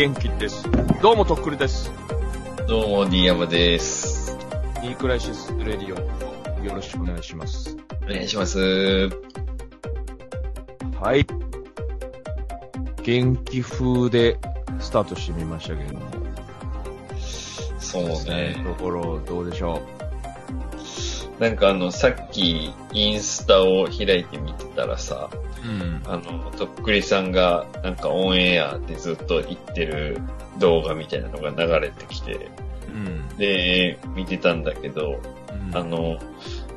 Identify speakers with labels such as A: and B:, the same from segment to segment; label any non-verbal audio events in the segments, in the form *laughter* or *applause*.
A: 元気です。どうも、とっくりです。
B: どうも、D 山です。
A: イークライシスレディオ、よろしくお願いします。
B: お願いします。
A: はい。元気風でスタートしてみましたけれども。
B: そうね。
A: ところ、どうでしょ
B: なんかあの、さっき、インスタを開いてみてたらさ、
A: う。うん。
B: あの、とっくりさんが、なんかオンエアでずっと言ってる動画みたいなのが流れてきて、
A: うん。
B: で、見てたんだけど、
A: うん
B: あの、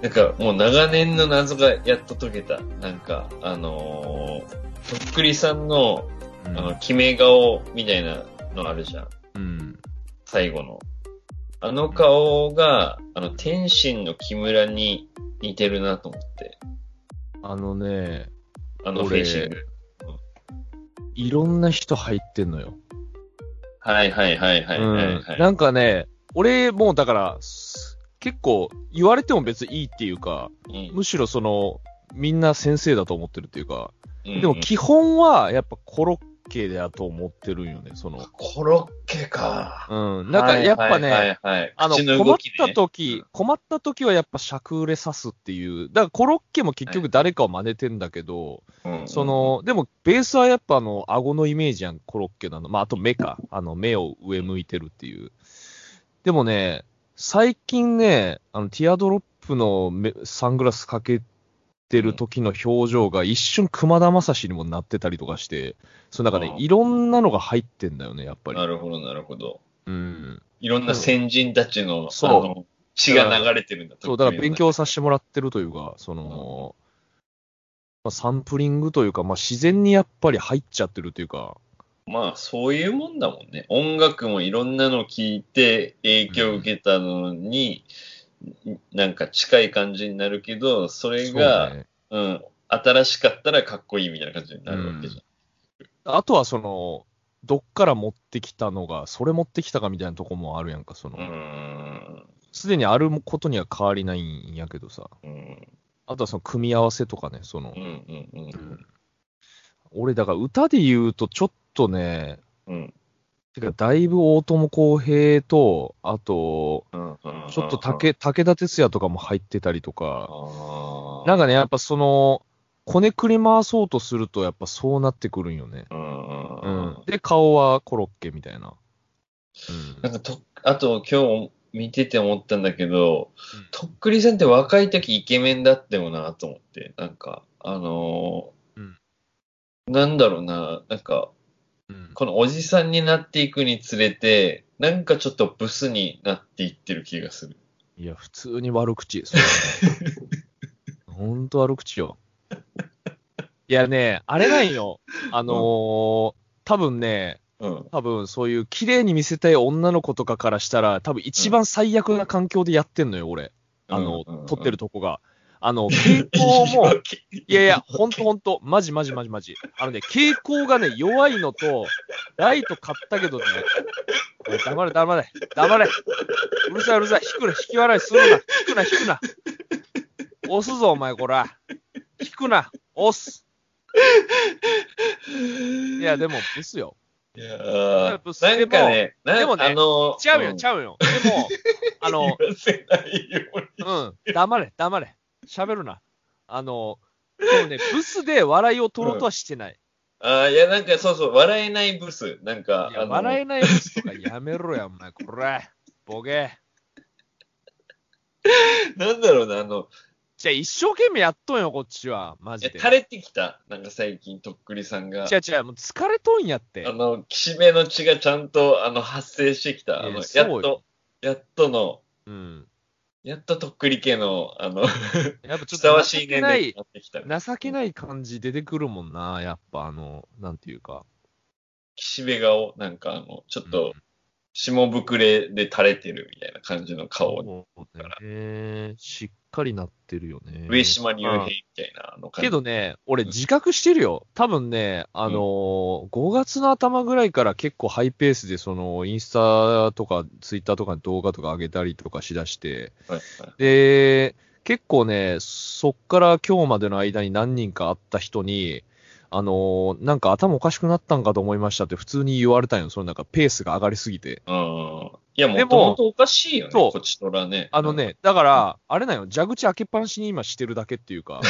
B: なんかもう長年の謎がやっと解けた。なんか、あのーとっくりさんの、
A: うん
B: あの、決め顔みたいなのあるじゃん。
A: うん。
B: 最後の。あの顔が、あの、天心の木村に似てるなと思って。
A: あのね、
B: あのフェイシング。
A: いろんな人入ってんのよ。
B: はいはいはいはいはい、はい
A: うん。なんかね、俺もうだから、す結構言われても別にいいっていうか、
B: うん
A: むしろその、みんな先生だと思ってるっていうか、
B: うん
A: でも基本はやっぱコロッケだと思ってるんよね、その。
B: コロッケか。
A: うん。なんかやっぱね、
B: はいはいはい、
A: あの、
B: 口
A: 困った時、困った時はやっぱ尺売れ刺すっていう。だからコロッケも結局誰かを真似てんだけど、
B: うん
A: そ、の、でもベースはやっぱあの、顎のイメージやん、コロッケなの。まあ、あと目か。あの、目を上向いてるっていう。でもね、最近ね、あの、ティアドロップの目サングラスかけてる時の表情が一瞬熊田正史にもなってたりとかして、そうなんかね
B: あ、ー
A: いろんなのが入ってんだよね、やっぱり。
B: なるほどなるほど。
A: うん。
B: いろんな先人たちの、
A: そう
B: あの血が流れてるんだ
A: そう、だから勉強させてもらってるというか、その、まあ、サンプリングというか、まあ、自然にやっぱり入っちゃってるというか、
B: まあ、そういうもんだもんね。音楽もいろんなの聞いて影響を受けたのに、なんか近い感じになるけど、それが、
A: そうね
B: うん、新しかったらかっこいいみたいな感じになるわけじ
A: あとはその、どっから持ってきたのが、それ持ってきたかみたいなとこもあるやんか、その。すでにあることには変わりないんやけどさ、
B: うん。
A: あとはその組み合わせとかね、その
B: うん。う、ん。うん。
A: 俺、だから歌で言うとちょっとね、
B: うん。
A: てかだいぶ大友康平と、あと、
B: うん。
A: ちょっと武武田鉄矢とかも入ってたりとか、
B: あ
A: なんかね、やっぱその、こねくり回そうとすると、やっぱそうなってくるんよね。
B: う。
A: うん
B: うん
A: ん。。で、顔はコロッケみたいな。
B: なんかと、あと今日見てて思ったんだけど
A: うん、
B: とっくりさんって若い時イケメンだってもなと思って、なんか、あのー
A: うん
B: なんだろうな、なんか、
A: うん。
B: このおじさんになっていくにつれて、なんかちょっとブスになっていってる気がする。
A: いや、普通に悪口。それはねほんと悪口よ。いやね、あれなんよ。あのー多分ね、
B: うん。
A: 多分そういう綺麗に見せたい女の子とかからしたら、多分一番最悪な環境でやってんのよ、俺。あの、
B: うんうんうん
A: 撮ってるとこが。あの、*laughs* 傾向も、
B: い *laughs*
A: いやいや、ほんとほんと、マジマジマジマジ。あのね、傾向がね、弱いのと、ライト買ったけどね、黙れ黙れ、黙れ。うるさいうるさい、引くな、引き笑いするな、引くな、引くな。押すぞ、お前、こら。引くな、押す。いや、でも、ブスよ。
B: いやー
A: ブス
B: なんかね、な
A: でもね
B: あの
A: ちゃうよ、
B: ん
A: ちゃうよ。でも、あの。*laughs*
B: う
A: ん、黙れ、黙れ。喋るな。あの、でもね、*laughs* ブスで笑いを取ろうとはしてない。
B: ああ、いや、なんかそうそう、笑えないブス。なんか、
A: いや、
B: あの
A: 笑えないブスとかやめろや、お前。これ、ボケ。*laughs*
B: なんだろうな、あの、
A: じゃあ一生懸命やっとんよ、こっちは。マ
B: いや
A: ジで。
B: 垂れてきた。なんか最近、とっくりさんが。
A: 違う違う、もう疲れとんやって
B: あ。の、岸辺の血がちゃんと、あの、発生してきた。あ
A: いや
B: の、
A: そうよ
B: やっと、やっとの、
A: うん。
B: やっととっくり系の、あの、*laughs*
A: やっぱちょ
B: ふさわ
A: っと情
B: しい年齢に
A: けない、
B: なってきた。
A: 情けない感じ出てくるもんな、やっぱあの、なんていうか。
B: 岸辺顔、なんかあの、ちょっ
A: うん
B: と、下膨れで垂れてるみたいな感じの顔、
A: そうね。しっかりなってるよね。
B: 上島竜
A: うん
B: 兵みたいなあの感じ。
A: けどね、俺自覚してるよ。多分ね、あのー5月の頭ぐらいから結構ハイペースで、その、インスタとかツイッターとかに動画とか上げたりとかしだして、
B: はいはい
A: で、結構ね、そっから今日までの間に何人か会った人に、あのーなんか頭おかしくなったんかと思いましたって普通に言われたんよ。そのなんかペースが上がりすぎて。
B: うん。いや、も
A: でも
B: ともとおかしいよね、こちとらね。
A: あのね、だから、あれなんよ、蛇口開けっぱなしに今してるだけっていうか、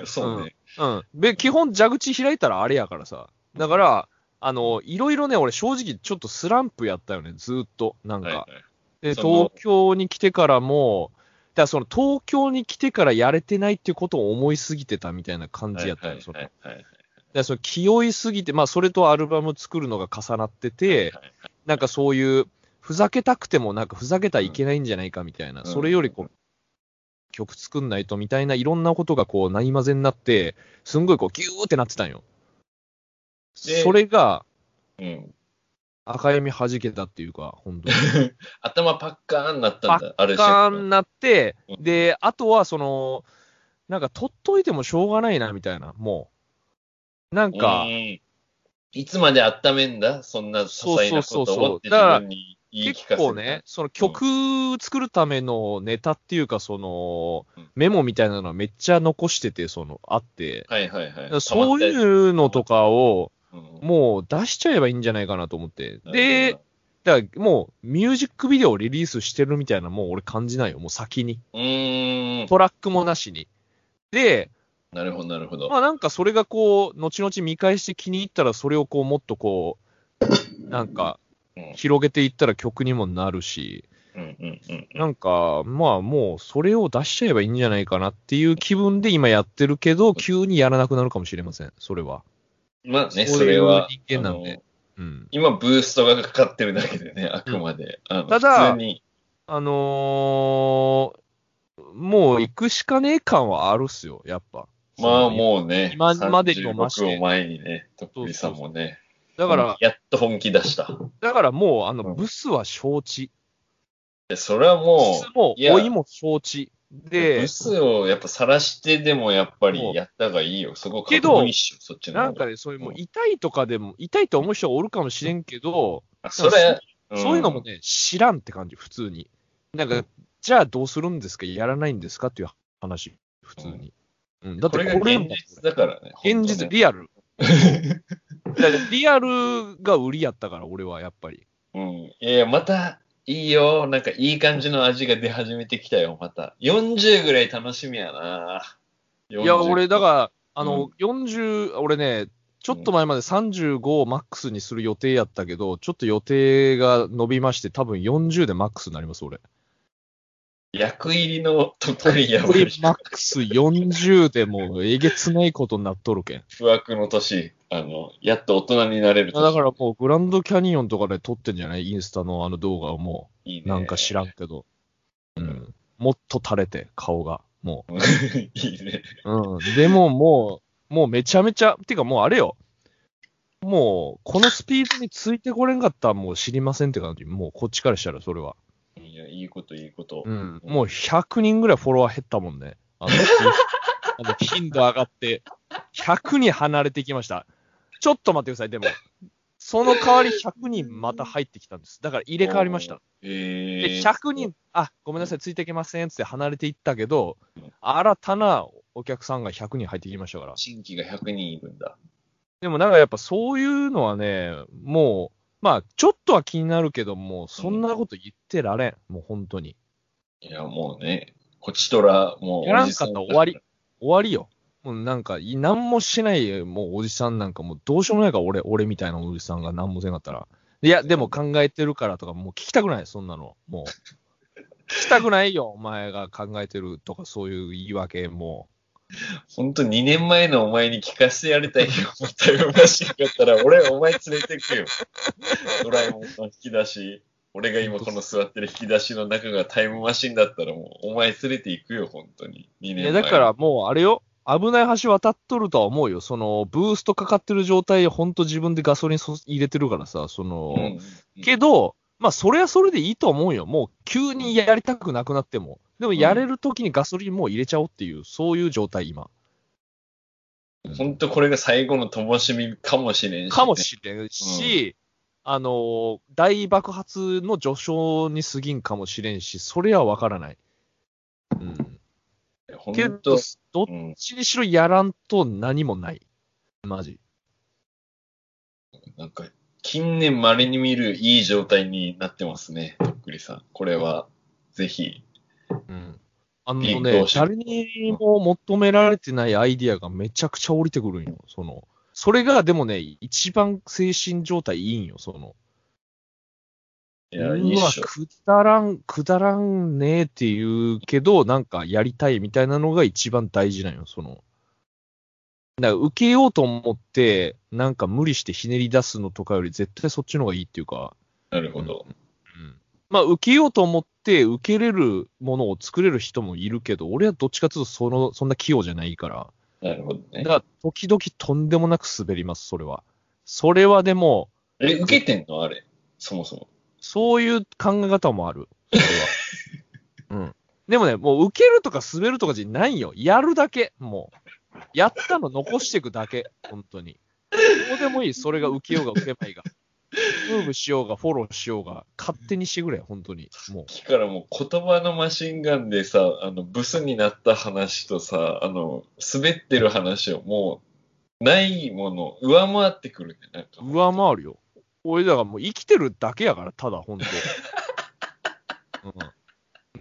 B: うん。そうね。
A: うん。で、基本蛇口開いたらあれやからさ。だから、あの、いろいろね、俺正直ちょっとスランプやったよね、ずーっと。なんか。
B: はいはい。
A: で、東京に来てからも、だからその東京に来てからやれてないっていうことを思いすぎてたみたいな感じやったよ、
B: はいはいはいはい
A: でその気負いすぎて、まあそれとアルバム作るのが重なってて、
B: はい
A: なんかそういう、ふざけたくてもなんかふざけたらいけないんじゃないかみたいな、
B: うん
A: それよりこう、曲作んないとみたいないろんなことがこう、ないまぜになって、すんごいこう、ギューってなってたんよ。
B: で
A: それが、
B: うん。
A: 赤闇弾けたっていうか、本当に。*laughs*
B: 頭パッカーンなったんだ、ある
A: ガーンなって
B: う、ん
A: で、あとはその、なんか取っといてもしょうがないなみたいな、もう。なんか、
B: うんいつまで温めんだ？そんな些細なこと
A: そうそうそうそう
B: をって自分に言い聞かせる。
A: 結構ね、その曲作るためのネタっていうか、その
B: うん、
A: メモみたいなのはめっちゃ残してて、その、あって、
B: はいはいはい。
A: そういうのとかを、
B: うん、
A: もう出しちゃえばいいんじゃないかなと思って。で
B: ほ、
A: だからもう、ミュージックビデオをリリースしてるみたいな、もう俺感じないよ、もう先に。トラックもなしに。で、
B: なるほどなるほど。
A: まあなんかそれがこう、後々見返して気に入ったら、それをこう、もっとこう、*coughs* なんか、
B: うん
A: 広げていったら曲にもなるし、
B: うんうんうん。
A: なんか、まあもう、それを出しちゃえばいいんじゃないかなっていう気分で今やってるけど、急にやらなくなるかもしれません、それは。
B: まあね、
A: そ
B: れは。
A: 人間なんでうん。
B: 今、ブーストがかかってるだけでね、あくまで。あの
A: ただ。あのーもう行くしかねえ感はあるっすよ、やっぱ。
B: まあもうね、
A: 今までにも増して
B: 36を前にね、とっくりさんもね。
A: だから、
B: やっと本気出した。
A: だからもう、あの、
B: うん
A: ブスは承知。
B: でそれはも
A: ブスも
B: う、い、や
A: 老いも承知。で
B: ブ、スをやっぱ晒してでもやっぱりやった方がいいよ。そこ
A: けど
B: 確認しよう、そっちの
A: なんかね、そういうもう痛いとかでも、痛いと思う人がおるかもしれんけど、
B: あそれ、
A: そういうのもね、知らんって感じ、普通に。なんか、じゃあどうするんですか？やらないんですか？っていう話、普通に。うん、だって
B: これが
A: これ
B: 現実だからね。
A: 現実、
B: 本
A: リアル。*laughs* だからリアルが売りやったから、俺はやっぱり。
B: うん。いやまた、いいよ。なんかいい感じの味が出始めてきたよ、また。40ぐらい楽しみやな。い
A: いや、俺、だから、あの、40、俺ね、ちょっと前まで35をマックスにする予定やったけど、ちょっと予定が伸びまして、多分40でマックスになります、俺。
B: 役入りのとっくりやばい
A: マックス40でもうえげつないことになっとるけん。
B: 不惑の年、あの、やっと大人になれる年。
A: だからもうグランドキャニオンとかで撮ってんじゃない？インスタのあの動画をも
B: いいね
A: う、なんか知らんけど。うん。もっと垂れて、顔が。も *laughs*
B: いいね。
A: う。うん。でももう、もうめちゃめちゃ、てかもうあれよ。もう、このスピードについてこれんかったらもう知りませんって感じ。もうこっちからしたらそれは。
B: いや、いいこと、いいこと。
A: うん。もう100人ぐらいフォロワー減ったもんね。あの、*laughs* あの頻度上がって、100人離れてきました。ちょっと待ってください、でも。その代わり100人また入ってきたんです。だから入れ替わりました。
B: え
A: で、100人、あ、ごめんなさい、ついていけませんって離れていったけど、新たなお客さんが100人入ってきましたから。
B: 新規が100人いるんだ。
A: でもなんかやっぱそういうのはね、もう、まあ、ちょっとは気になるけども、そんなこと言ってられん。もう本当に。
B: いや、もうね、こちとら、もう、
A: やらんかったら終わり。終わりよ。もうなんか、い何もしない、もうおじさんなんかもうどうしようもないから、俺、俺みたいなおじさんが何もせんかったら。いや、でも考えてるからとか、もう聞きたくない、そんなの。もう。聞きたくないよ、お前が考えてるとか、そういう言い訳、も
B: ほんと2年前のお前に聞かせてやりたいよ。タイムマシンだったら、俺、お前連れてくよ。*laughs* ドラえもんの引き出し。俺が今この座ってる引き出しの中がタイムマシンだったらもう、お前連れて行くよ、本当に。2
A: う。
B: 年前。
A: いや、だからもう、あれよ。危ない橋渡っとるとは思うよ。その、ブーストかかってる状態でほんと自分でガソリンそ入れてるからさ、その、
B: うん
A: けど、まあ、それはそれでいいと思うよ。もう、急にやりたくなくなっても。でも、やれるときにガソリンもう入れちゃおうっていう、そういう状態、今。
B: 本当これが最後の灯火かもしれんし、ね。
A: かもしれんし、あのー、大爆発の序章に過ぎんかもしれんし、それはわからない。うん。け
B: 本
A: ど
B: 当、
A: どっ
B: うん、
A: ちにしろやらんと何もない。マジ。
B: なんか、近年稀に見るいい状態になってますね、とっくりさん。これは、ぜひ。
A: うん。あのね誰にも求められてないアイディアがめちゃくちゃ降りてくるんよ。その、それがでもね、一番精神状態いいんよ、その。
B: いや、いいうっ
A: わ、
B: しょ。
A: くだらん、くだらんねえって言うけど、なんかやりたいみたいなのが一番大事なんよ、その。だから受けようと思って、なんか無理してひねり出すのとかより絶対そっちの方がいいっていうか、
B: なるほど。
A: うん。まあ、受けようと思って、受けれるものを作れる人もいるけど、俺はどっちかというと、その、そんな器用じゃないから。
B: なるほどね
A: だ。から、時々とんでもなく滑ります、それは。それはでも、
B: え、受けてんの？あれ。そもそも。
A: そういう考え方もある。それは。*laughs* うん。でもね、もう受けるとか滑るとかじゃないよ。やるだけ。もう。やったの残していくだけ。本当に。どうでもいい。それが受けようが受けまいが。ムーブしようが、フォローしようが、勝手にしてくれ。本当に。もう。
B: さっきからもう言葉のマシンガンでさ、あの、ブスになった話とさ、あの、滑ってる話をもう、ないもの、上回ってくるね、なんか。
A: 上回るよ。俺だからもう生きてるだけやから、ただ、本当。*laughs* うん。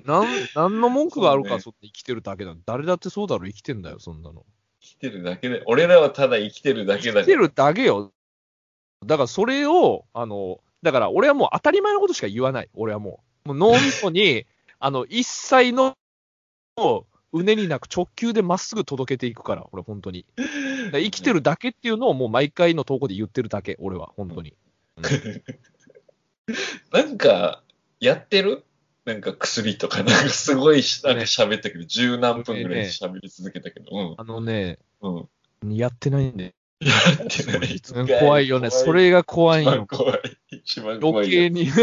A: なん、なんの文句があるか、
B: そうね
A: そ生きてるだけだ。誰だってそうだろ、生きてんだよ、そんなの。
B: 生きてるだけで、俺らはただ生きてるだけだ。
A: 生きてるだけよ。だからそれを、あの、だから俺はもう当たり前のことしか言わない。俺はもう。もう脳みそに、*laughs* あの、一切の、うねになく直球でまっすぐ届けていくから、俺本当に。生きてるだけっていうのをもう毎回の投稿で言ってるだけ、俺は、本当に。*laughs*
B: なんか、やってる？なんか薬とか、なんかすごいし、なんか喋ったけど、十何分ぐらい喋り続けたけど、
A: あのね、
B: うん。うん。
A: やってないんで。怖いよね。それが怖い
B: 一番
A: よ。
B: 怖い。一番怖
A: 余
B: いや
A: 計に。
B: つ。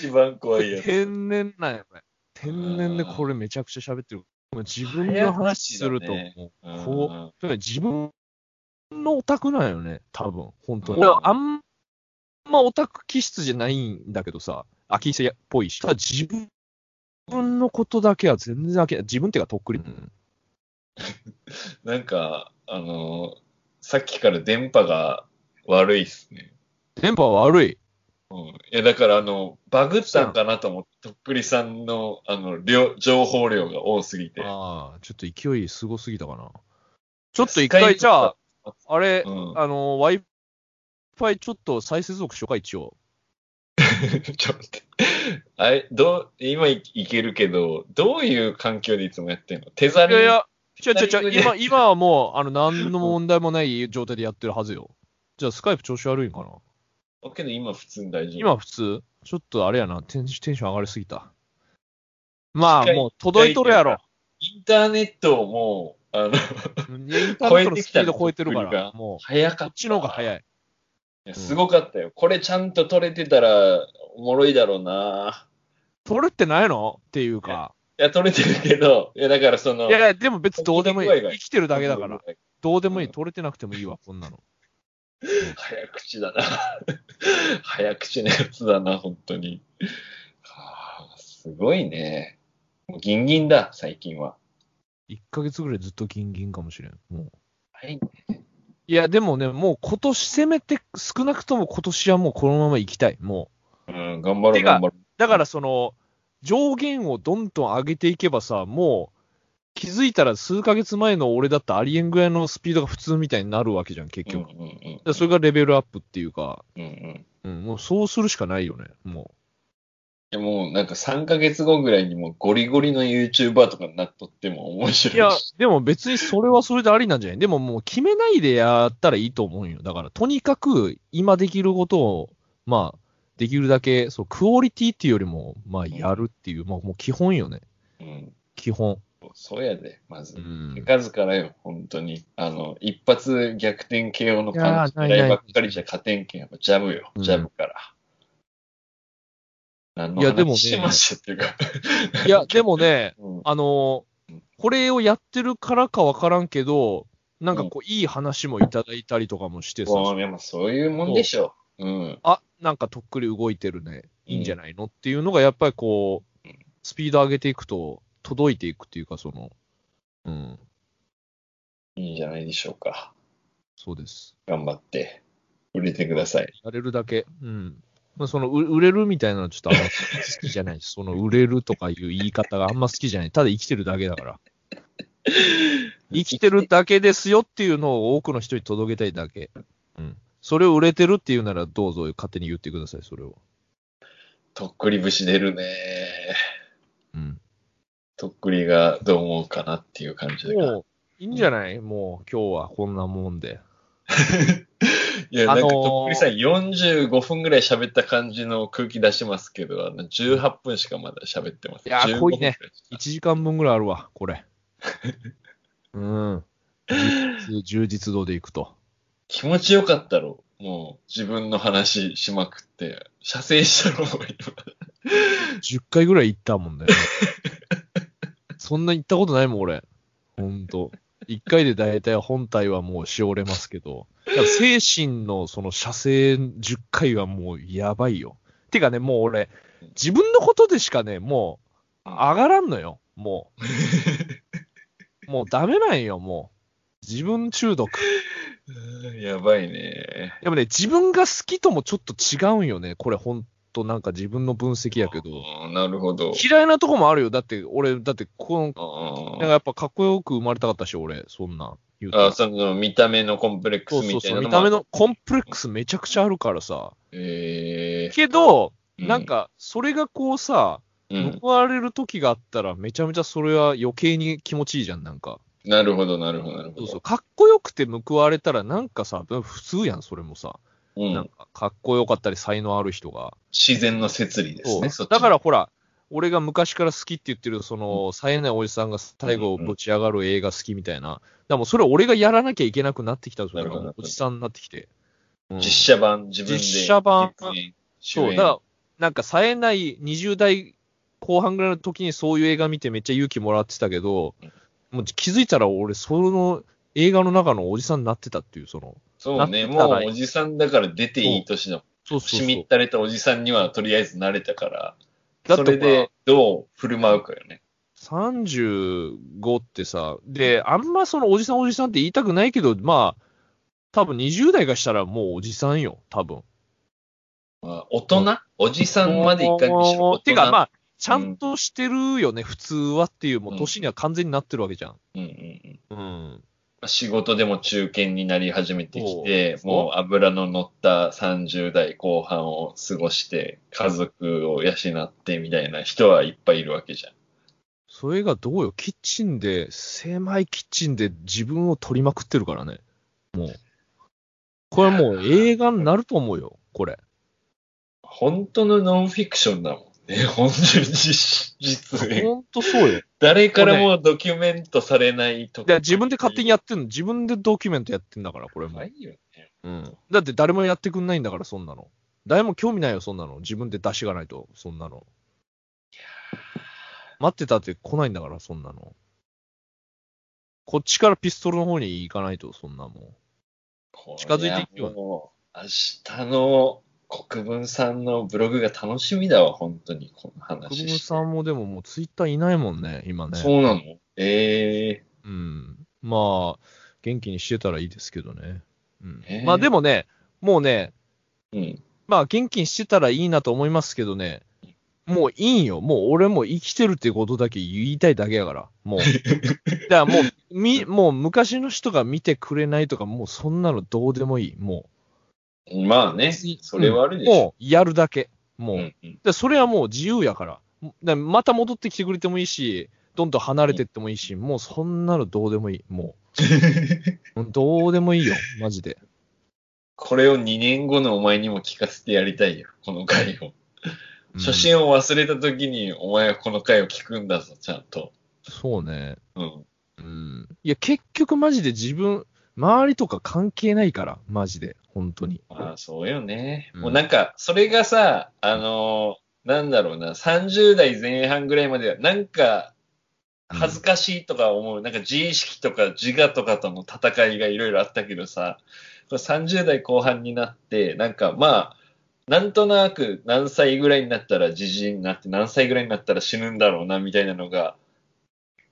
B: 一番怖いやつ。
A: 天然なんや、これ。天然でこれめちゃくちゃ喋ってる。自分の話すると、
B: 早口だね
A: もう
B: うん
A: こう、自分のオタクなんよね、多分、本当に。
B: うん
A: 俺はあんまオタク気質じゃないんだけどさ、あ、気質っぽいし。ただ自分のことだけは全然飽きない。自分っていうかとっくり。うん
B: なんか、あのーさっきから電波が悪いっすね。
A: 電波は悪い？
B: うん。いや、だから、あの、バグったんかなと思って、とっくりさんの、あの、量、情報量が多すぎて。
A: ああ、ちょっと勢いすごすぎたかな。ちょっと一回、じゃあ、あれ、
B: うん。
A: あの、Wi-Fi ちょっと再接続しようか、一応。*laughs*
B: ちょっと待って。あれ、どう、今いいけるけど、どういう環境でいつもやってんの？手ざり
A: いやいや、違う違う違う、
B: タイミングで
A: 今、今はもう、あの、何の問題もない状態でやってるはずよ。じゃあ、スカイプ調子悪いんかな
B: だけど今普通に大丈夫。
A: 今普通？ちょっとあれやな、テンテンション上がりすぎた。まあ、もう届いとるやろ。
B: インターネットをもう、あの、
A: インターネットのスピード超えてるから、もう、
B: 早かった。
A: こっちの方が早い。
B: いやすごかったよ。これちゃんと撮れてたらおもろいだろうな。
A: 取れてないの？っていうか。
B: いや、撮れてるけど、いや、だからその、
A: いやでも別にどうでもいい。生きてるだけだから。。どうでもいい。
B: うん
A: 取れてなくてもいいわ、こんなの。
B: 早口だな。*laughs* 早口なやつだな、本当に。はあ、すごいね。もうギンギンだ、最近は。
A: 1ヶ月ぐらいずっとギンギンかもしれん。もう。
B: はい。
A: いや、でもね、もう今年せめて、少なくとも今年はもうこのまま行きたい。もう。
B: うん、頑張ろう、頑張ろ
A: だからその、上限をどんどん上げていけばさ、もう、気づいたら数ヶ月前の俺だったらありえんぐらいのスピードが普通みたいになるわけじゃん、結局。
B: う
A: それがレベルアップっていうか、
B: うんうん。
A: うん、もうそうするしかないよね、も
B: でもうなんか3ヶ月後ぐらいにもうゴリゴリの YouTuber とかになっとっても面
A: う。
B: 白い
A: いや
B: し。、
A: でも別にそれはそれでありなんじゃないでももう決めないでやったらいいと思うよ。だから、とにかく今できることを、まあ、できるだけ、そう、クオリティっていうよりも、まあ、やるっていう、まあ、もう基本よね。
B: うん。
A: 基本。
B: そうやで、まず
A: う。ん
B: 手。数からよ、本当に。あの、一発逆転 KO の
A: いや
B: パンチ
A: ーないない
B: 狙いばっかりじゃ勝てんけん、やっぱジャブよ、
A: うん
B: ジャブから。何の
A: いやでもね
B: 話してましたっていうか。
A: いや、でもね、*laughs*
B: うん
A: あのーこれをやってるからかわからんけど、なんかこう、いい話もいただいたりとかもしてさ、
B: もうそういうもんでしょ。うん。
A: あ、なんかとっくり動いてるね、
B: うん
A: いいんじゃないのっていうのが、やっぱりこう、スピード上げていくと、届いていくっていうか、その、うん、
B: いいんじゃないでしょうか。
A: そうです。
B: 頑張って、売れてください。
A: やれるだけ、うん。まあ、その、う売れるみたいなのちょっとあんま好きじゃないし、*laughs* その、売れるとかいう言い方があんま好きじゃない。ただ生きてるだけだから。*laughs* 生きてるだけですよっていうのを多くの人に届けたいだけ。うん。それを売れてるっていうならどうぞ勝手に言ってください、それを。
B: とっくり節出るね。
A: うん。
B: とっくりがどう思うかなっていう感じだから。
A: もう、いいんじゃない？もう今日はこんなもんで。*laughs*
B: いや、なんか
A: あのー
B: とっくりさん45分ぐらい喋った感じの空気出しますけど、あの18分しかまだ喋ってます。
A: いやー
B: 15
A: 濃いね
B: 分ぐらしか
A: 1時間分ぐらいあるわ、これ。うん。充実度でいくと。
B: 気持ちよかったろ。もう自分の話しまくって、射精したろ、今。
A: 10回ぐらい行ったもんね。そんな行ったことないもん、俺。ほんと。1回で大体本体はもうしおれますけど、精神のその射精10回はもうやばいよ。てかね、もう俺、自分のことでしかね、もう上がらんのよ。もう。*laughs* もうダメなんよ、もう。自分中毒。
B: やばいね。
A: でもね、自分が好きともちょっと違うんよね。これほんとなんか自分の分析やけど。
B: なるほど。
A: 嫌いなとこもあるよ。だって、俺、だって、この、
B: あ
A: なんかやっぱかっこよく生まれたかったし、俺、そんな。
B: あ、その見た目のコンプレックス
A: そうそうそう。
B: みたいなのも
A: 見た目のコンプレックスめちゃくちゃあるからさ。
B: え
A: けど、
B: ー、
A: なんか、それがこうさ、
B: うん、
A: 報われる時があったら、めちゃめちゃそれは余計に気持ちいいじゃん、なんか。
B: なるほど、なるほど、なるほど。
A: そうそう。かっこよくて報われたら、なんかさ、普通やん、それもさ。
B: うん
A: なんか、かっこよかったり、才能ある人が。
B: 自然の摂理ですね。
A: だからほら、俺が昔から好きって言ってる、その、冴えないおじさんが最後ぶち上がる映画好きみたいな。だからもうそれ俺がやらなきゃいけなくなってきたそれ
B: なるほど
A: がおじさんになってきて。うん
B: 実写版、自分で。
A: 実写版そう、
B: 演
A: だから、なんか冴えない20代後半ぐらいの時にそういう映画見てめっちゃ勇気もらってたけど、もう気づいたら俺、その映画の中のおじさんになってたっていう、その、
B: そうね、もうおじさんだから出ていい年の、
A: そうそうそう
B: しみっ。たれたおじさんにはとりあえず慣れたから、
A: だって
B: それでどう振る舞うかよね。
A: 35ってさ、で、あんまそのおじさんおじさんって言いたくないけど、まあ、多分20代がしたらもうおじさんよ、多分。
B: まあ、大人？おじさんまでいかにしろ。
A: てかまあ、ちゃんとしてるよね、普通はっていう、もう年には完全になってるわけじゃん。
B: うんうんうん
A: うん。
B: 仕事でも中堅になり始めてきて、もう油の乗った30代後半を過ごして、家族を養ってみたいな人はいっぱいいるわけじゃん。
A: それがどうよ、キッチンで、狭いキッチンで自分を取りまくってるからね。もう。これもう映画になると思うよ、これ。
B: 本当のノンフィクションだもんね。本当に実実演。
A: ほんとそうよ。
B: 誰からもドキュメントされないと
A: で自分で勝手にやってんの。自分でドキュメントやってんだから、これも。
B: ないよね。
A: うん。だって誰もやってくんないんだから、そんなの。誰も興味ないよ、そんなの。自分で出しがないと、そんなの。待ってたって来ないんだから、そんなの。こっちからピストルの方に行かないと、そんなもん。近づいていくよ
B: 明日の国分さんのブログが楽しみだわ、本当に、この
A: 国
B: 話して。
A: 分さんもでももうツイッターいないもんね、今ね。
B: そうなの？え
A: うん。まあ、元気にしてたらいいですけどね。うん
B: へえ。
A: まあでもね、もうね、
B: えうん。
A: まあ元気にしてたらいいなと思いますけどね、もういいんよ。もう俺も生きてるってことだけ言いたいだけやから。もう。*laughs* だからもう、み、もう昔の人が見てくれないとか、もうそんなのどうでもいい。も
B: まあね、
A: う。
B: それはあるでしょ。
A: もう、やるだけ。もう。
B: うんうん
A: でそれはもう自由やから。でまた戻ってきてくれてもいいし、どんどん離れてってもいいし、もうそんなのどうでもいい。もう。*laughs* うんどうでもいいよ。マジで。
B: これを2年後のお前にも聞かせてやりたいよ、この回を。
A: うん
B: 初心を忘れた時に、お前はこの回を聞くんだぞ、ちゃんと。
A: そうね。
B: うん。
A: うん。いや、結局マジで自分、周りとか関係ないから、マジで。本当に。
B: まあ、そうよね。
A: うん
B: もうなんか、それがさ、あのーなんだろうな、30代前半ぐらいまでは、なんか、恥ずかしいとか思う、なんか自意識とか自我とかとの戦いがいろいろあったけどさ、これ30代後半になって、なんかまあ、なんとなく何歳ぐらいになったらじじいになって、何歳ぐらいになったら死ぬんだろうな、みたいなのが、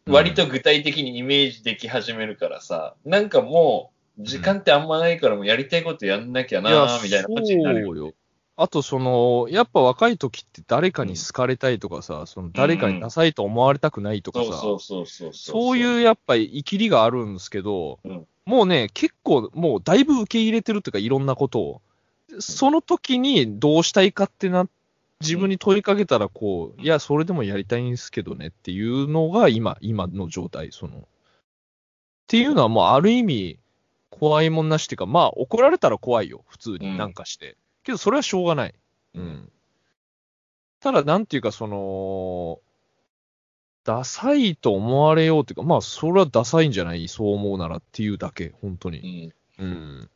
B: 割と具体的にイメージでき始めるからさ、なんかもう、時間ってあんまないからもうやりたいことやんなきゃな、みたいな感じになるよ。
A: そうよ。あと、その、やっぱ若い時って誰かに好かれたいとかさ、その誰かにダサいと思われたくないとかさ、
B: そう
A: いうやっぱり生きりがあるんですけど、
B: うん
A: もうね、結構もうだいぶ受け入れてるというか、いろんなことを。その時にどうしたいかってな、自分に問いかけたら、こう、いや、それでもやりたいんですけどねっていうのが今、今の状態、その。っていうのはもうある意味、怖いもんなしっていうか、まあ怒られたら怖いよ、普通になんかして。けどそれはしょうがない。うん。ただ、なんていうか、その、ダサいと思われようっていうか、まあ、それはダサいんじゃない？そう思うならっていうだけ、本当
B: う
A: に。
B: ん。
A: うん。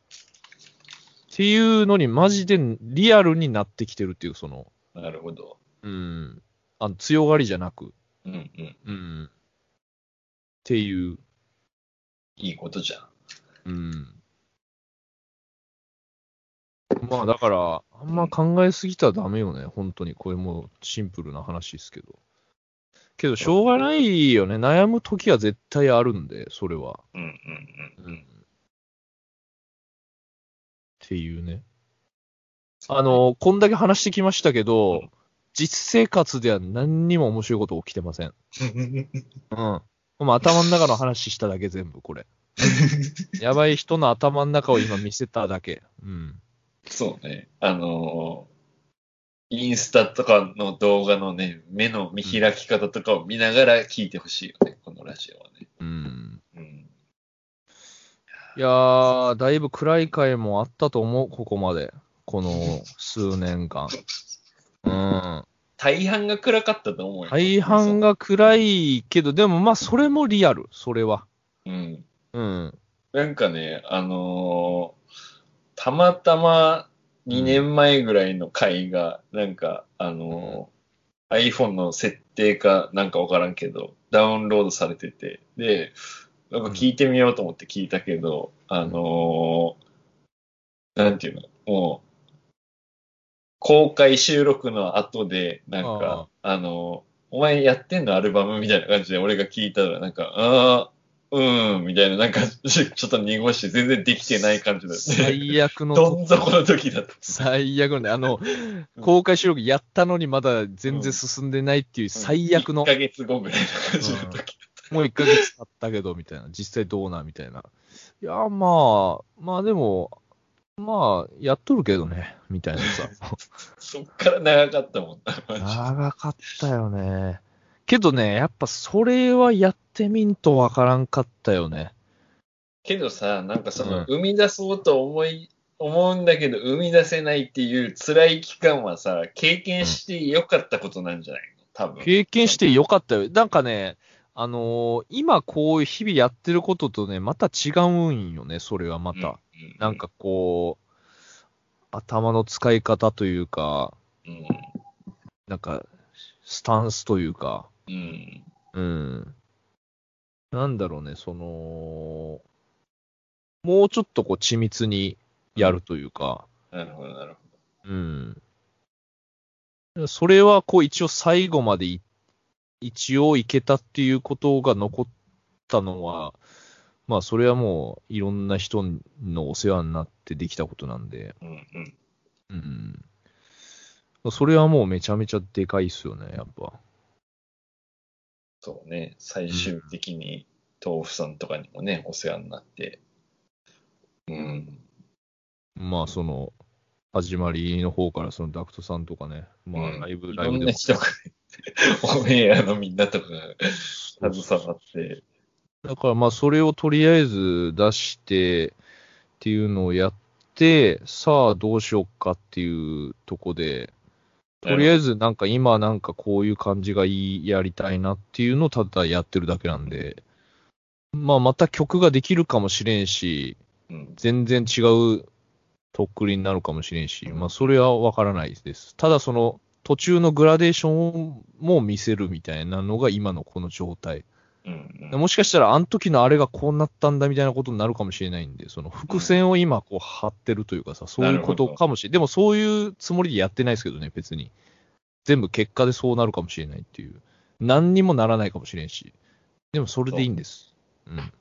A: っていうのに、マジでリアルになってきてるっていう、その、
B: なるほど。
A: うん。あの、強がりじゃなく、
B: うんうん。
A: うん。っていう、
B: いいことじゃん。
A: うん。まあ、だから、あんま考えすぎたらダメよね、本当に。これもうシンプルな話ですけど。けど、しょうがないよね。悩む時は絶対あるんで、それは。
B: うんうん
A: うん。っていうね。あの、こんだけ話してきましたけど、実生活では何にも面白いこと起きてません。
B: うん。
A: うん。もう頭の中の話しただけ全部これ。*laughs* やばい人の頭の中を今見せただけ。うん。
B: そうね。あのーインスタとかの動画のね、目の見開き方とかを見ながら聞いてほしいよね、このラジオはね。
A: うん。
B: うん。
A: いやー、だいぶ暗い回もあったと思う、ここまで。この数年間。うん。
B: 大半が暗かったと思うよ。
A: 大半が暗いけど、でもまあ、それもリアル、それは。
B: うん。
A: うん。
B: なんかね、あのーたまたま2年前ぐらいの回が、なんか、あのー iPhone の設定かなんかわからんけど、ダウンロードされてて、で、なんか聞いてみようと思って聞いたけど、あのーなんていうの、もう、公開収録の後で、なんか、あのーお前やってんのアルバムみたいな感じで俺が聞いたら、なんか、ああ、うーん、みたいな、なんか、*laughs* ちょっと濁して全然できてない感じだった。
A: 最悪の
B: どん底の時だった。
A: 最悪のね、あの、公開収録やったのにまだ全然進んでないっていう最悪の
B: 1、ヶ月後ぐらいの感じの時。
A: もう1ヶ月経ったけど、みたいな、実際どうな、みたいな。いや、まあ、まあでも、まあ、やっとるけどね、みたいなさ。*laughs*
B: そっから長かったもんな、
A: 長かったよね。けどね、やっぱそれはやってみんとわからんかったよね。
B: けどさ、なんかその、
A: うん
B: 生み出そうと思い、思うんだけど、生み出せないっていう辛い期間はさ、経験してよかったことなんじゃないの？多分。
A: 経験してよかったよ。なんかね、あのー今こう日々やってることとね、また違うんよね、それはまた。
B: うん、
A: なんかこう、頭の使い方というか、
B: うん、
A: なんか、スタンスというか、
B: うん、
A: うん。なんだろうね、その、もうちょっとこう緻密にやるというか、
B: なるほど、なるほ
A: うん。それはこう一応最後までい一応いけたっていうことが残ったのは、まあそれはもういろんな人のお世話になってできたことなんで、
B: ど。うん、うん。
A: うん。それはもうめちゃめちゃでかいっすよね、やっぱ。
B: そうね、最終的に豆腐さんとかにもね、お世話になって。うん。
A: まあその、始まりの方からそのダクトさんとかね、まあ
B: うん
A: ライブ、
B: い
A: ライブでも。
B: ろんな人が、オンエアのみんなとかが *laughs* 携わって。
A: だからまあそれをとりあえず出してっていうのをやって、さあどうしよっかっていうとこで、とりあえずなんか今なんかこういう感じがいい、やりたいなっていうのをただやってるだけなんで、まあまた曲ができるかもしれんし、
B: うん。
A: 全然違うとっくりになるかもしれんし、まあそれはわからないです。ただその途中のグラデーションも見せるみたいなのが今のこの状態。
B: うんうん。
A: もしかしたらあの時のあれがこうなったんだみたいなことになるかもしれないんで、その伏線を今こう張ってるというかさ、そういうことかもしれない。でもそういうつもりでやってないですけどね、別に。全部結果でそうなるかもしれないっていう。何にもならないかもしれんし。でもそれでいいんです。うん。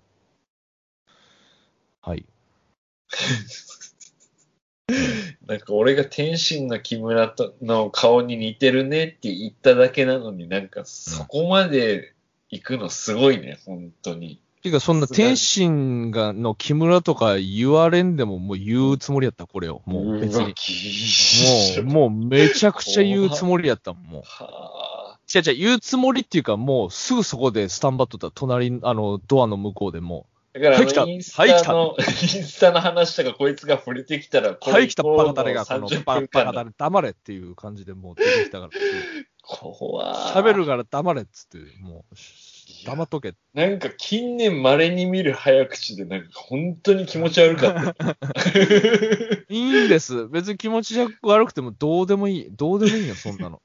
A: はい。*laughs*
B: なんか俺が天心の木村との顔に似てるねって言っただけなのになんかそこまで行くのすごいね、本当に。
A: ていうか、そんな天心がの木村とか言われんでももう言うつもりやった、これを。もう別に。もう、もうめちゃくちゃ言うつもりやったもん、もう。
B: はあ。
A: 違う違う、言うつもりっていうか、もうすぐそこでスタンバっとった、隣、あの、ドアの向こうでも
B: だからあ
A: はい来た
B: のインスタの、インスタの話とかこいつが触れてきたら、
A: う、はい、来たバカタレが、
B: こ
A: この
B: 30
A: バカタレ、黙れっていう感じでもう出てきたから、*laughs*
B: 怖
A: 喋るから黙れっつって、もう、黙っとけ。
B: なんか近年稀に見る早口で、なんか本当に気持ち悪かった。*laughs*
A: いいんです。別に気持ち悪くてもどうでもいい。どうでもいいよ、そんなの。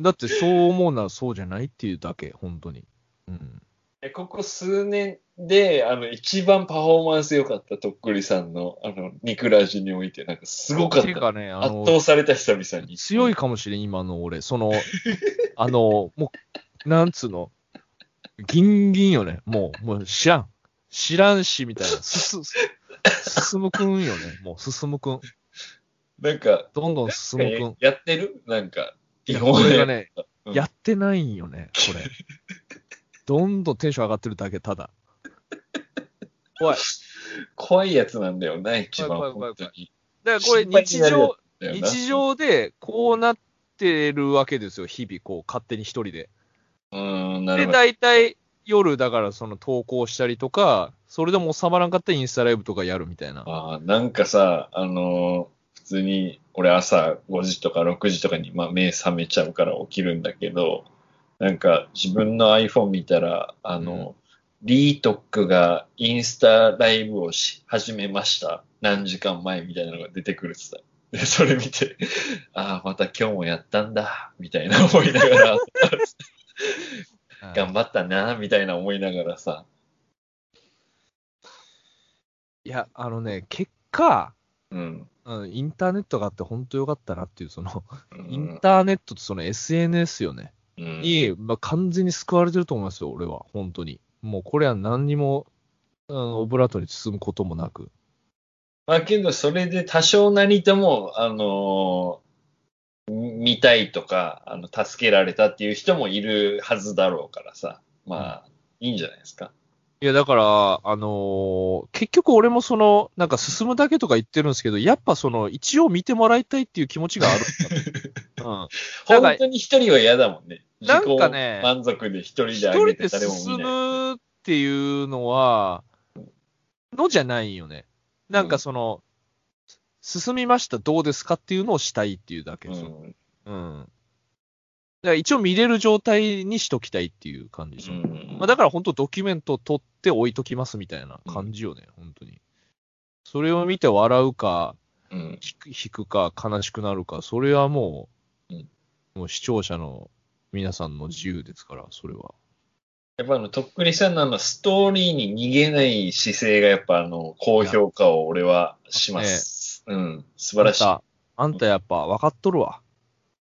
A: だってそう思うならそうじゃないっていうだけ、本当に。うん。
B: えここ数年で、あの、一番パフォーマンス良かったとっくりさんの、あの、ニクラジにおいて、なんかすごかった。
A: かね、あ
B: 圧
A: の、
B: 倒された久々に。
A: 強いかもしれん、今の俺。その、*laughs* あの、もう、なんつうの、ギンギンよね。もう、もう知らん。知らんし、みたいな。すす、進むくんよね。もう進むくん。
B: なんか、
A: どんどん進むくん。
B: やってる？なんか、
A: いやこれが
B: ね、
A: やってないんよね、これ。どんどんテンション上がってるだけ、ただ。*laughs* 怖い。
B: 怖いやつなんだよな、一番。
A: 怖い怖い怖い
B: 本当に
A: だからこれ日常、日常でこうなってるわけですよ、日々、こう、勝手に一人で。
B: うーん、なる
A: で、
B: ほど。
A: 大体夜、だからその投稿したりとか、それでも収まらんかったらインスタライブとかやるみたいな。
B: ああ、なんかさ、あのー普通に、俺朝5時とか6時とかに、まあ、目覚めちゃうから起きるんだけど、なんか自分の iPhone 見たら、あの、リートックがインスタライブをし始めました。何時間前みたいなのが出てくるってさ。で、それ見て、ああ、また今日もやったんだ、みたいな思いながら、*laughs* 頑張ったな、みたいな思いながらさ。
A: いや、あのね、結果、
B: うん。
A: うん、インターネットがあって本当よかったなっていう、その、
B: うん
A: インターネットとその SNS よね。
B: うん
A: に、まあ、完全に救われてると思いますよ、俺は。本当に。もうこれは何にも、あのオブラートに包むこともなく。
B: まあけど、それで多少なりとも、あのー見たいとか、あの、助けられたっていう人もいるはずだろうからさ。まあ、いいんじゃないですか。
A: いや、だから、あのー結局俺もその、なんか進むだけとか言ってるんですけど、やっぱその、一応見てもらいたいっていう気持ちがある *laughs*
B: 本当に一人は嫌だもんね。
A: なんかね
B: 満足で一人で
A: 一
B: あ
A: 人で
B: げて誰も見
A: 進
B: ない。
A: むっていうのは、のじゃないよね。なんかその、進みました、どうですかっていうのをしたいっていうだけですよ。
B: うん
A: うん。だから一応見れる状態にしときたいっていう感じですよ。
B: うん
A: まあ、だから本当ドキュメント取って置いときますみたいな感じよね、本当に。それを見て笑うか、
B: うん
A: 引く引くか、悲しくなるか、それはもう、
B: うん
A: もう視聴者の皆さんの自由ですから、それは。
B: やっぱあの、とっくりさんのあの、ストーリーに逃げない姿勢がやっぱあの、高評価を俺はします。うん。素晴らしい。
A: あんた、あんたやっぱ分かっとるわ。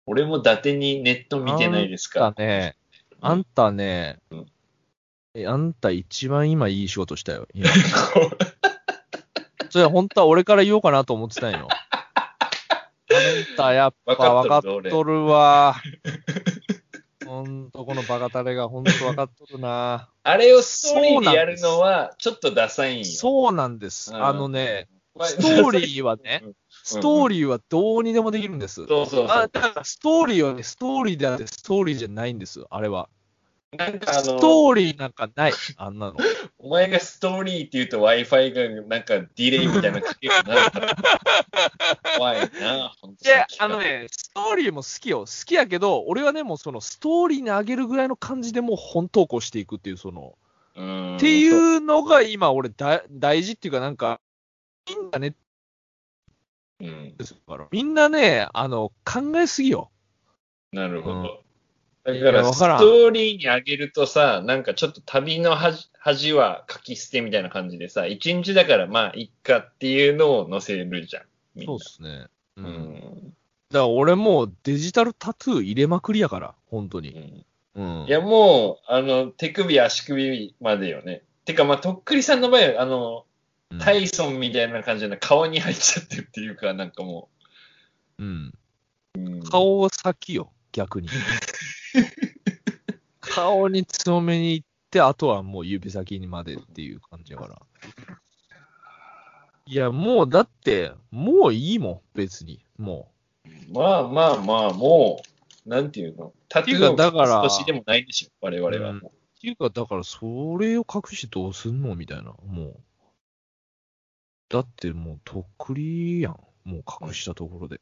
B: 俺も伊達にネット見てないですか
A: あんたね、あんたね、
B: うん
A: えあんた一番今いい仕事したよ。今 *laughs* それ本当は俺から言おうかなと思ってたんよ。あんたやっぱ分かっとるわ。ほんとこのバカタレがほんと分かっとるな。
B: あれをストーリーでやるのは、ちょっとダサいんよ。
A: そうなんです。
B: うん
A: あのね、
B: まあ
A: ストーリーはね、
B: うん
A: ストーリーはどうにでもできるんです。
B: そうそうそ
A: あ
B: う。
A: だからストーリーはね、ストーリーであってストーリーじゃないんです、あれは。
B: なんかあの、
A: ストーリーなんかない、あんなの。
B: お前がストーリーって言うと Wi-Fi がなんかディレイみたいなのかけるようになるから。*laughs* 怖いな、本当
A: で、あのね、ストーリーも好きよ。好きやけど、俺はね、もうそのストーリーに上げるぐらいの感じでもう本投稿していくっていう、その、
B: うん。
A: っていうのが今俺だ大事っていうかなんか、みんなね、
B: うん。
A: みんなね、あの、考えすぎよ。
B: なるほど。
A: うん
B: だから、ストーリーにあげるとさ、なんかちょっと旅の恥恥は書き捨てみたいな感じでさ、一日だからまあ、いっかっていうのを載せるじゃん。みんな
A: そうっすね。う。
B: うん
A: だか
B: ん。
A: ら俺もうデジタルタトゥー入れまくりやから、本当に。
B: うん
A: うん。
B: いや、もう、あの、手首、足首までよね。てか、まあ、とっくりさんの場合は、あの、
A: うん
B: タイソンみたいな感じで顔に入っちゃってるっていうか、なんかも
A: うん。
B: う。うん、
A: 顔先よ、逆に。*laughs* 顔に強めに行って、あとはもう指先にまでっていう感じやから。いや、もうだって、もういいもん、別に。も
B: まあまあまあ、もう、なんていうの？タトゥーの少しでもないでしょ、我々はも
A: う。っていうか、だから、それを隠してどうすんの？みたいな。もう。だってもう、とっくりやん。もう隠したところで。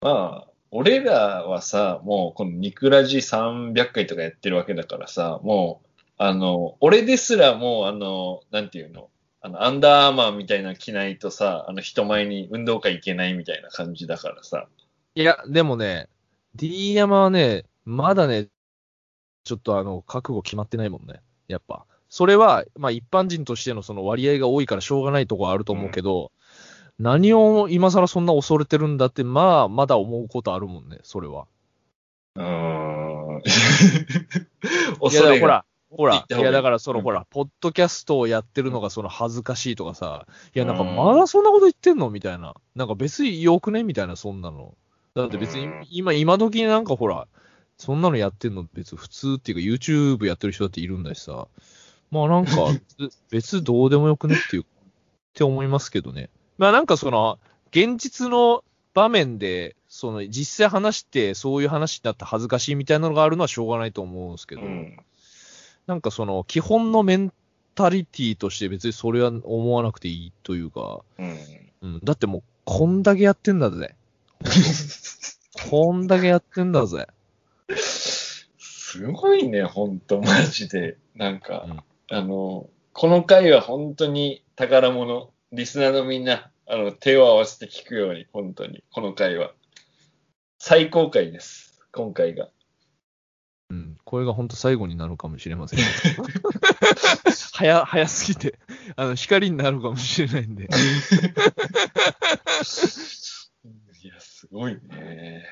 B: まあ、俺らはさ、もうこのニクラジ300回とかやってるわけだからさ、もう、あの、俺ですらもう、あの、なんていうのあの、アンダーアーマーみたいな着ないとさ、あの、人前に運動会行けないみたいな感じだからさ。
A: いや、でもね、D 山はね、まだね、ちょっとあの、覚悟決まってないもんね。やっぱ。それは、まあ一般人としてのその割合が多いからしょうがないとこはあると思うけど、何を今更そんな恐れてるんだって、まあ、まだ思うことあるもんね、それは。
B: うーん。*laughs*
A: いや、
B: 恐れが。
A: ほら、ほらいや、だからその、
B: うん
A: ほら、ポッドキャストをやってるのがその恥ずかしいとかさ、いや、なんか
B: うん
A: まだそんなこと言ってんのみたいな。なんか別に良くねみたいな、そんなの。だって別に
B: うん
A: 今、今時なんかほら、そんなのやってんの別に普通っていうか YouTube やってる人だっているんだしさ。まあなんか、*laughs* 別別どうでもよくねっていう、って思いますけどね。まあなんかその、現実の場面で、その実際話してそういう話になって恥ずかしいみたいなのがあるのはしょうがないと思うんですけど。
B: うん。
A: なんかその、基本のメンタリティとして別にそれは思わなくていいというか、
B: うん。
A: うん、だってもう、こんだけやってんだぜ。*laughs* こんだけやってんだぜ。
B: すごいね、ほんと、マジで。なんか、
A: うん
B: あの、この回は本当に宝物。リスナーのみんな、あの、手を合わせて聞くように、本当に、この回は。最高回です、今回が。
A: うん、これが本当最後になるかもしれません。*laughs* 早、早すぎて、あの、光になるかもしれないんで。*laughs*
B: いや、すごいね。